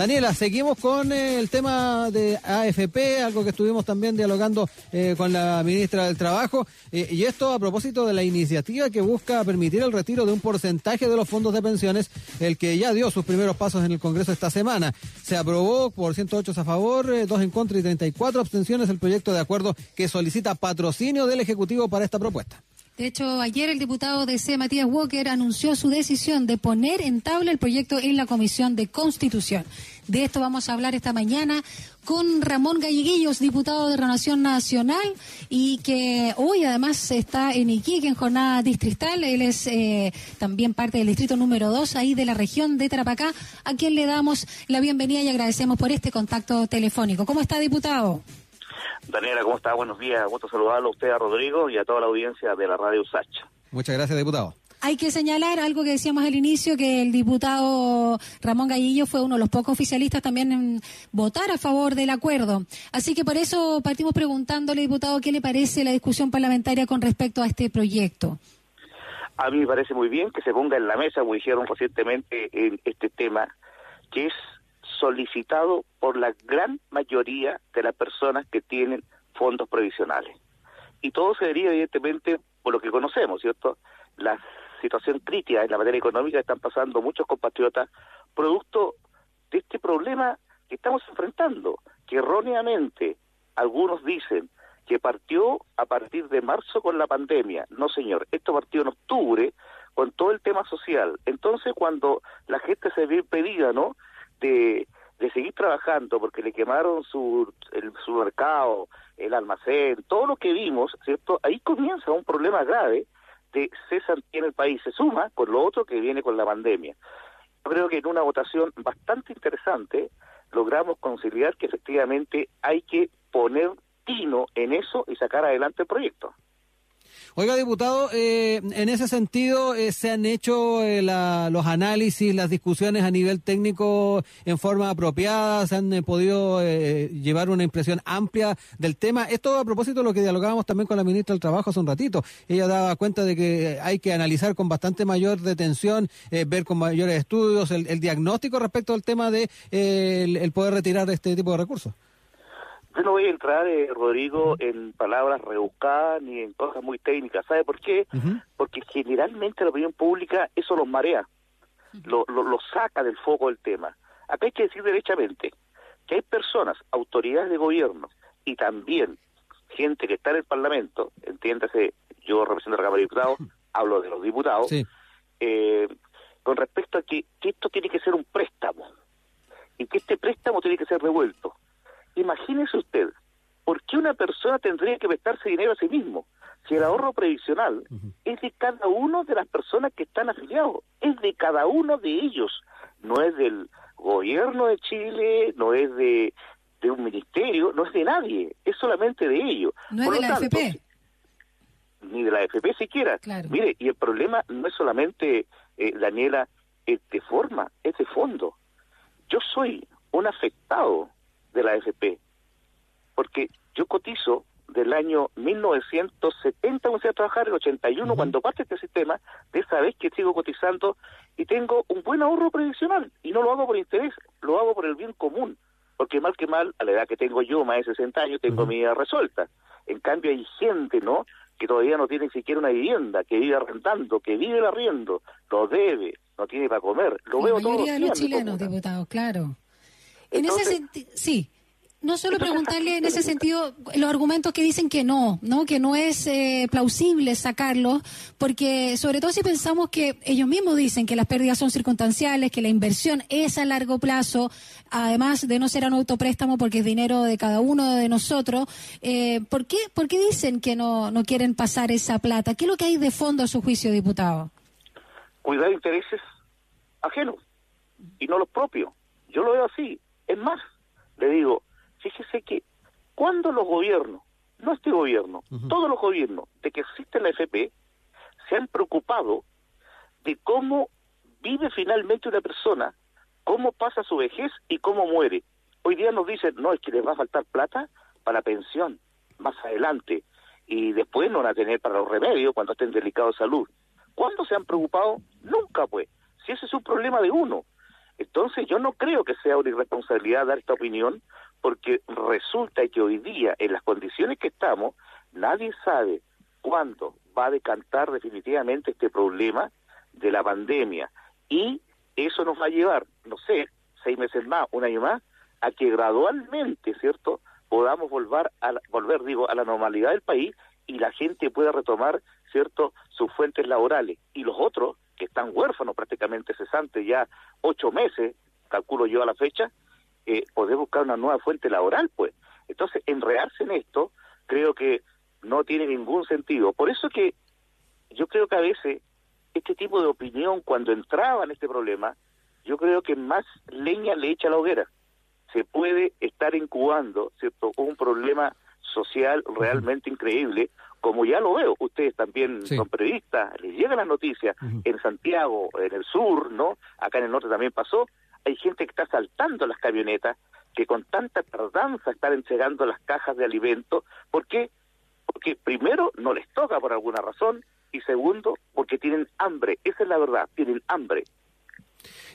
Daniela, seguimos con eh, el tema de AFP, algo que estuvimos también dialogando eh, con la ministra del Trabajo, eh, y esto a propósito de la iniciativa que busca permitir el retiro de un porcentaje de los fondos de pensiones, el que ya dio sus primeros pasos en el Congreso esta semana. Se aprobó por 108 a favor, 2 en contra y 34 abstenciones el proyecto de acuerdo que solicita patrocinio del Ejecutivo para esta propuesta. De hecho, ayer el diputado de C, Matías Walker, anunció su decisión de poner en tabla el proyecto en la Comisión de Constitución. De esto vamos a hablar esta mañana con Ramón Galleguillos, diputado de Renovación Nacional, y que hoy además está en Iquique en jornada distrital. Él es eh, también parte del distrito número 2 ahí de la región de Tarapacá, a quien le damos la bienvenida y agradecemos por este contacto telefónico. ¿Cómo está, diputado? Daniela, ¿cómo está? Buenos días. Gusto saludarlo a usted, a Rodrigo y a toda la audiencia de la radio Sacha. Muchas gracias, diputado. Hay que señalar algo que decíamos al inicio, que el diputado Ramón Gallillo fue uno de los pocos oficialistas también en votar a favor del acuerdo. Así que por eso partimos preguntándole, diputado, ¿qué le parece la discusión parlamentaria con respecto a este proyecto? A mí me parece muy bien que se ponga en la mesa, como dijeron recientemente, en este tema, que es solicitado por la gran mayoría de las personas que tienen fondos previsionales. Y todo se deriva, evidentemente, por lo que conocemos, ¿cierto? La situación crítica en la materia económica que están pasando muchos compatriotas, producto de este problema que estamos enfrentando, que erróneamente algunos dicen que partió a partir de marzo con la pandemia. No, señor, esto partió en octubre con todo el tema social. Entonces, cuando la gente se ve impedida, ¿no?, de, seguir trabajando porque le quemaron su, su mercado, el almacén, todo lo que vimos, ¿cierto? Ahí comienza un problema grave de cesan en el país, se suma con lo otro que viene con la pandemia. Yo creo que en una votación bastante interesante logramos conciliar que efectivamente hay que poner tino en eso y sacar adelante el proyecto. Oiga, diputado, eh, en ese sentido, eh, ¿se han hecho eh, los análisis, las discusiones a nivel técnico en forma apropiada? ¿Se han podido llevar una impresión amplia del tema? Esto a propósito de lo que dialogábamos también con la ministra del Trabajo hace un ratito. Ella daba cuenta de que hay que analizar con bastante mayor detención, ver con mayores estudios el, diagnóstico respecto al tema de el poder retirar este tipo de recursos. Yo no voy a entrar, eh, Rodrigo, en palabras rebuscadas ni en cosas muy técnicas. ¿Sabe por qué? Porque generalmente la opinión pública eso los marea, lo, lo, saca del foco del tema. Acá hay que decir derechamente que hay personas, autoridades de gobierno y también gente que está en el Parlamento, entiéndase, yo represento a la Cámara de Diputados, hablo de los diputados, eh, con respecto a que, que esto tiene que ser un préstamo y que este préstamo tiene que ser revuelto Imagínese usted, ¿por qué una persona tendría que prestarse dinero a sí mismo? Si el ahorro previsional es de cada uno de las personas que están afiliados, es de cada uno de ellos, no es del gobierno de Chile, no es de, de un ministerio, no es de nadie, es solamente de ellos. No es de la AFP. Ni de la AFP siquiera. Mire, y el problema no es solamente, eh, Daniela, es de forma, es de fondo. Yo soy un afectado de la AFP, porque yo cotizo del año 1970 comencé a trabajar, el 81 cuando parte este sistema, de esa vez que sigo cotizando y tengo un buen ahorro previsional y no lo hago por interés, lo hago por el bien común, porque mal que mal, a la edad que tengo yo, más de 60 años, tengo mi vida resuelta. En cambio hay gente, ¿no?, que todavía no tiene ni siquiera una vivienda, que vive arrendando, que vive el arriendo, lo debe, no tiene para comer. Lo veo todos los de los chilenos, diputados, claro en ese sentido, sí. No solo preguntarle en ese sentido los argumentos que dicen que no, no, que no es eh, plausible sacarlos, porque sobre todo si pensamos que ellos mismos dicen que las pérdidas son circunstanciales, que la inversión es a largo plazo, además de no ser un autopréstamo porque es dinero de cada uno de nosotros, eh, ¿por qué, por qué dicen que no, no quieren pasar esa plata? ¿Qué es lo que hay de fondo a su juicio, diputado? Cuidar intereses ajenos y no los propios. Yo lo veo así es más, le digo, fíjese que cuando los gobiernos, no este gobierno, todos los gobiernos de que existe la FP, se han preocupado de cómo vive finalmente una persona, cómo pasa su vejez y cómo muere. Hoy día nos dicen, no, es que les va a faltar plata para la pensión más adelante y después no van a tener para los remedios cuando estén delicados de salud. ¿Cuándo se han preocupado? Nunca, pues. Si ese es un problema de uno. Entonces yo no creo que sea una irresponsabilidad dar esta opinión, porque resulta que hoy día, en las condiciones que estamos, nadie sabe cuándo va a decantar definitivamente este problema de la pandemia. Y eso nos va a llevar, no sé, seis meses más, un año más, a que gradualmente, ¿cierto?, podamos volver a la, volver, digo, a la normalidad del país y la gente pueda retomar, ¿cierto?, sus fuentes laborales. Y los otros, que están huérfanos prácticamente cesantes ya ocho meses, calculo yo a la fecha, eh, poder buscar una nueva fuente laboral, pues. Entonces, enredarse en esto, creo que no tiene ningún sentido. Por eso que yo creo que a veces este tipo de opinión, cuando entraba en este problema, yo creo que más leña le echa a la hoguera. Se puede estar incubando, ¿cierto?, un problema social realmente increíble, como ya lo veo, ustedes también son periodistas, les llegan las noticias, en Santiago, en el sur, ¿no? Acá en el norte también pasó, hay gente que está saltando las camionetas, que con tanta tardanza están entregando las cajas de alimentos, ¿por qué? Porque primero no les toca por alguna razón, y segundo, porque tienen hambre, esa es la verdad, tienen hambre.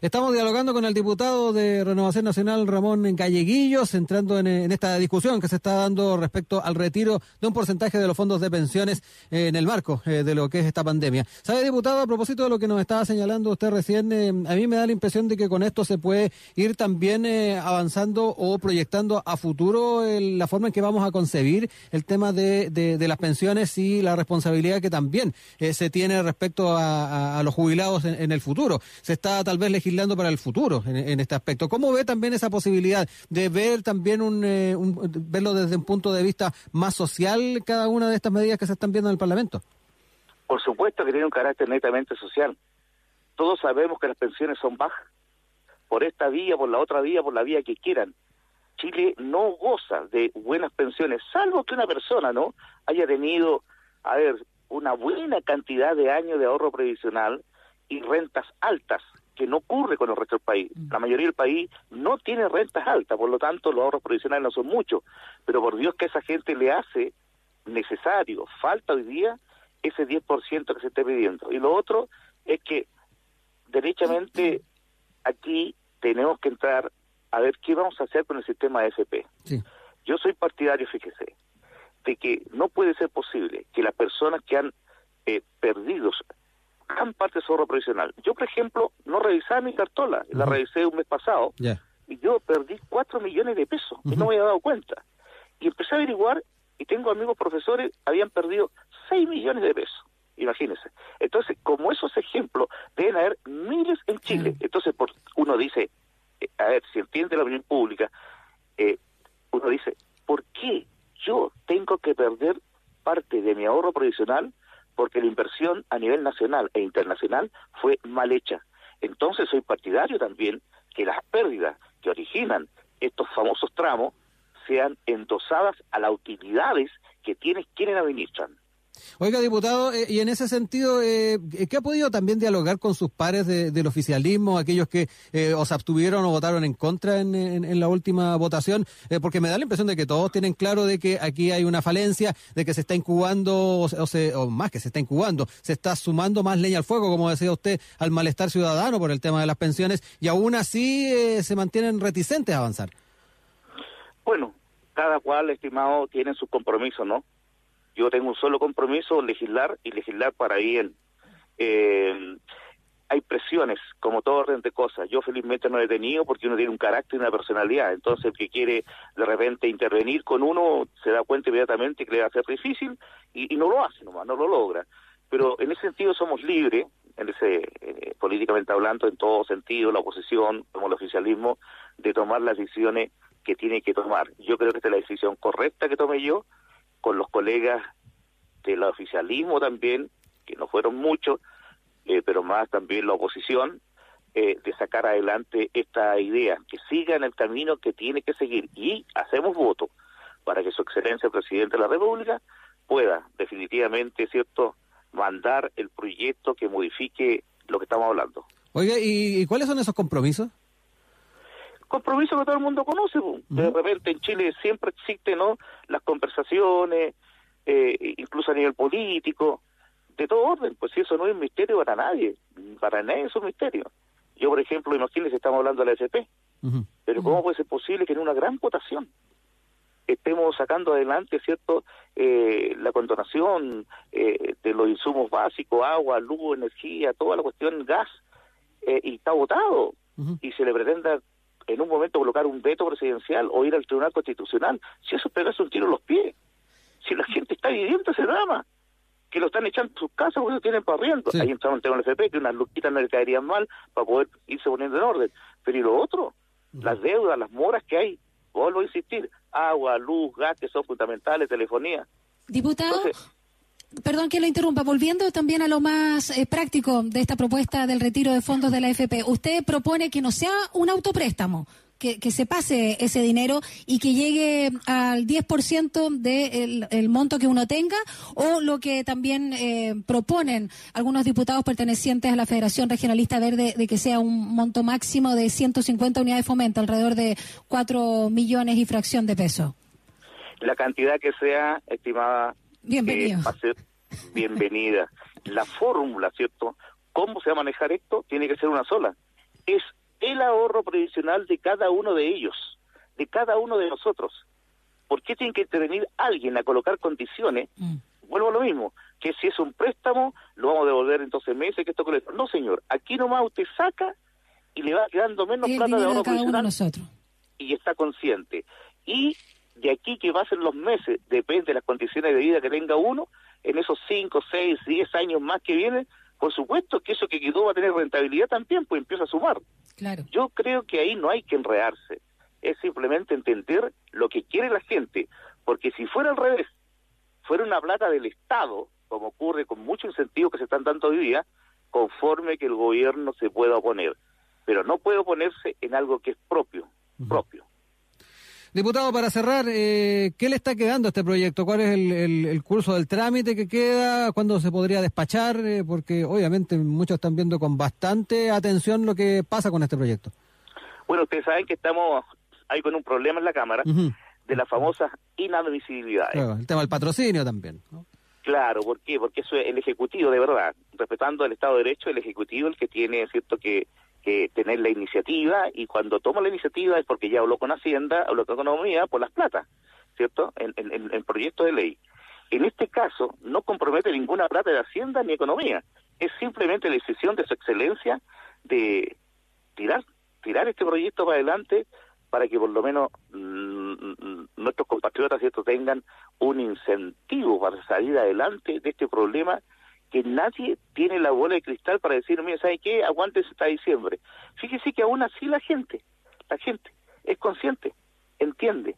Estamos dialogando con el diputado de Renovación Nacional, Ramón Galleguillos, entrando en, esta discusión que se está dando respecto al retiro de un porcentaje de los fondos de pensiones eh, en el marco eh, de lo que es esta pandemia. ¿Sabe, diputado, a propósito de lo que nos estaba señalando usted recién, eh, a mí me da la impresión de que con esto se puede ir también avanzando o proyectando a futuro la forma en que vamos a concebir el tema de, las pensiones y la responsabilidad que también se tiene respecto a, los jubilados en, en, el futuro. Se está tal vez legislando para el futuro en, este aspecto. ¿Cómo ve también esa posibilidad de ver también eh, un, verlo desde un punto de vista más social cada una de estas medidas que se están viendo en el Parlamento? Por supuesto que tiene un carácter netamente social. Todos sabemos que las pensiones son bajas. Por esta vía, por la otra vía, por la vía que quieran. Chile no goza de buenas pensiones, salvo que una persona, ¿no? Haya tenido, a ver, una buena cantidad de años de ahorro previsional y rentas altas que no ocurre con el resto del país. Mm. La mayoría del país no tiene rentas altas, por lo tanto los ahorros provisionales no son muchos, pero por Dios que esa gente le hace necesario, falta hoy día ese 10% que se esté pidiendo. Y lo otro es que derechamente aquí tenemos que entrar a ver qué vamos a hacer con el sistema AFP. Yo soy partidario, fíjese, de que no puede ser posible que las personas que han eh, perdido gran parte de su ahorro profesional. Yo, por ejemplo, no revisaba mi cartola, la revisé un mes pasado, y yo perdí cuatro millones de pesos, y no me había dado cuenta. Y empecé a averiguar, y tengo amigos profesores, habían perdido seis millones de pesos. Imagínense. Entonces, como esos ejemplos, deben haber miles en Chile. Entonces, por, uno dice, eh, a ver, si entiende la opinión pública, eh, uno dice, ¿por qué yo tengo que perder parte de mi ahorro provisional porque la inversión a nivel nacional e internacional fue mal hecha. Entonces soy partidario también que las pérdidas que originan estos famosos tramos sean endosadas a las utilidades que tienen quienes administran. Oiga, diputado, eh, y en ese sentido, eh, ¿qué ha podido también dialogar con sus pares del oficialismo, aquellos que eh, os abstuvieron o votaron en contra en, la última votación? Eh, porque me da la impresión de que todos tienen claro de que aquí hay una falencia, de que se está incubando, o, más que se está incubando, se está sumando más leña al fuego, como decía usted, al malestar ciudadano por el tema de las pensiones, y aún así se mantienen reticentes a avanzar. Bueno, cada cual, estimado, tiene su compromiso, ¿no? Yo tengo un solo compromiso, legislar y legislar para bien. Eh, hay presiones, como todo orden de cosas. Yo felizmente no he tenido porque uno tiene un carácter y una personalidad. Entonces el que quiere de repente intervenir con uno se da cuenta inmediatamente que le va a ser difícil y, no lo hace nomás, no lo logra. Pero en ese sentido somos libres, en ese eh, políticamente hablando, en todo sentido, la oposición como el oficialismo, de tomar las decisiones que tiene que tomar. Yo creo que esta es la decisión correcta que tomé yo con los colegas del oficialismo también, que no fueron muchos, eh, pero más también la oposición, eh, de sacar adelante esta idea, que siga en el camino que tiene que seguir. Y hacemos voto para que su excelencia, el presidente de la República, pueda definitivamente, ¿cierto?, mandar el proyecto que modifique lo que estamos hablando. Oiga, ¿y cuáles son esos compromisos? Compromiso que todo el mundo conoce. De repente en Chile siempre existen ¿no? las conversaciones, eh, incluso a nivel político, de todo orden, pues si eso no es un misterio para nadie, para nadie es un misterio. Yo, por ejemplo, imagínense, estamos hablando de la FP, pero ¿cómo puede ser posible que en una gran votación estemos sacando adelante, ¿cierto?, eh, la condonación eh, de los insumos básicos, agua, luz, energía, toda la cuestión gas, eh, y está votado, y se le pretenda en un momento colocar un veto presidencial o ir al Tribunal Constitucional, si eso es pegarse un tiro en los pies, si la gente está viviendo ese drama, que lo están echando en sus casas porque lo tienen para arriendo. Ahí entramos en tema del FP, que unas luquitas no le caerían mal para poder irse poniendo en orden. Pero y lo otro, las deudas, las moras que hay, vuelvo a insistir, agua, luz, gas, que son fundamentales, telefonía. Diputado, perdón que lo interrumpa, volviendo también a lo más eh, práctico de esta propuesta del retiro de fondos de la FP, usted propone que no sea un autopréstamo, que, se pase ese dinero y que llegue al 10% del el monto que uno tenga o lo que también eh, proponen algunos diputados pertenecientes a la Federación Regionalista Verde de que sea un monto máximo de 150 unidades de fomento, alrededor de 4 millones y fracción de pesos. La cantidad que sea, estimada, Bienvenido. Eh, bienvenida. la fórmula, ¿cierto? ¿Cómo se va a manejar esto? Tiene que ser una sola. Es el ahorro previsional de cada uno de ellos, de cada uno de nosotros. ¿Por qué tiene que intervenir alguien a colocar condiciones? Mm. Vuelvo a lo mismo, que si es un préstamo, lo vamos a devolver en 12 meses, que esto con esto. No, señor, aquí nomás usted saca y le va quedando menos plata de ahorro previsional. nosotros. Y está consciente. Y de aquí que ser los meses, depende de las condiciones de vida que tenga uno, en esos 5, 6, 10 años más que vienen, por supuesto que eso que quedó va a tener rentabilidad también, pues empieza a sumar. Yo creo que ahí no hay que enredarse, es simplemente entender lo que quiere la gente, porque si fuera al revés, fuera una plata del Estado, como ocurre con muchos incentivos que se están dando hoy día, conforme que el gobierno se pueda oponer, pero no puede oponerse en algo que es propio, propio. Diputado, para cerrar, eh, ¿qué le está quedando a este proyecto? ¿Cuál es el, curso del trámite que queda? ¿Cuándo se podría despachar? Eh, porque obviamente muchos están viendo con bastante atención lo que pasa con este proyecto. Bueno, ustedes saben que estamos ahí con un problema en la Cámara de las famosas inadmisibilidades. el tema del patrocinio también. Claro, ¿por qué? Porque eso es el Ejecutivo, de verdad, respetando el Estado de Derecho, el Ejecutivo el que tiene, ¿cierto?, que que tener la iniciativa y cuando toma la iniciativa es porque ya habló con Hacienda, habló con Economía por las plata, ¿cierto? En, en, en proyectos de ley. En este caso no compromete ninguna plata de Hacienda ni Economía, es simplemente la decisión de su excelencia de tirar tirar este proyecto para adelante para que por lo menos mm, nuestros compatriotas cierto tengan un incentivo para salir adelante de este problema que nadie tiene la bola de cristal para decir, mira, ¿sabe qué? Aguántese hasta diciembre. Fíjese que aún así la gente, la gente es consciente, entiende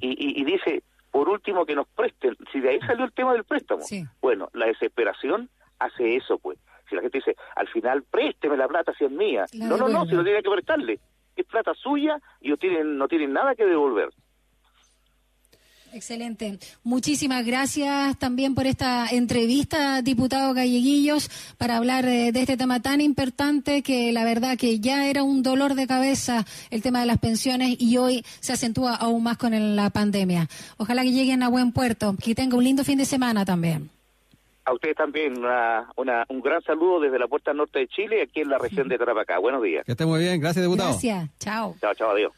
y, y, dice, por último, que nos presten. Si de ahí salió el tema del préstamo, bueno, la desesperación hace eso, pues. Si la gente dice, al final, présteme la plata si es mía. no, no, no, si no tiene que prestarle. Es plata suya y no tienen, no tienen nada que devolver. Excelente. Muchísimas gracias también por esta entrevista, diputado Galleguillos, para hablar de, este tema tan importante que la verdad que ya era un dolor de cabeza el tema de las pensiones y hoy se acentúa aún más con la pandemia. Ojalá que lleguen a buen puerto, que tenga un lindo fin de semana también. A ustedes también una, un gran saludo desde la puerta norte de Chile, aquí en la región de Tarapacá. Buenos días. Que esté muy bien. Gracias, diputado. Gracias. Chao. Chao, chao, adiós.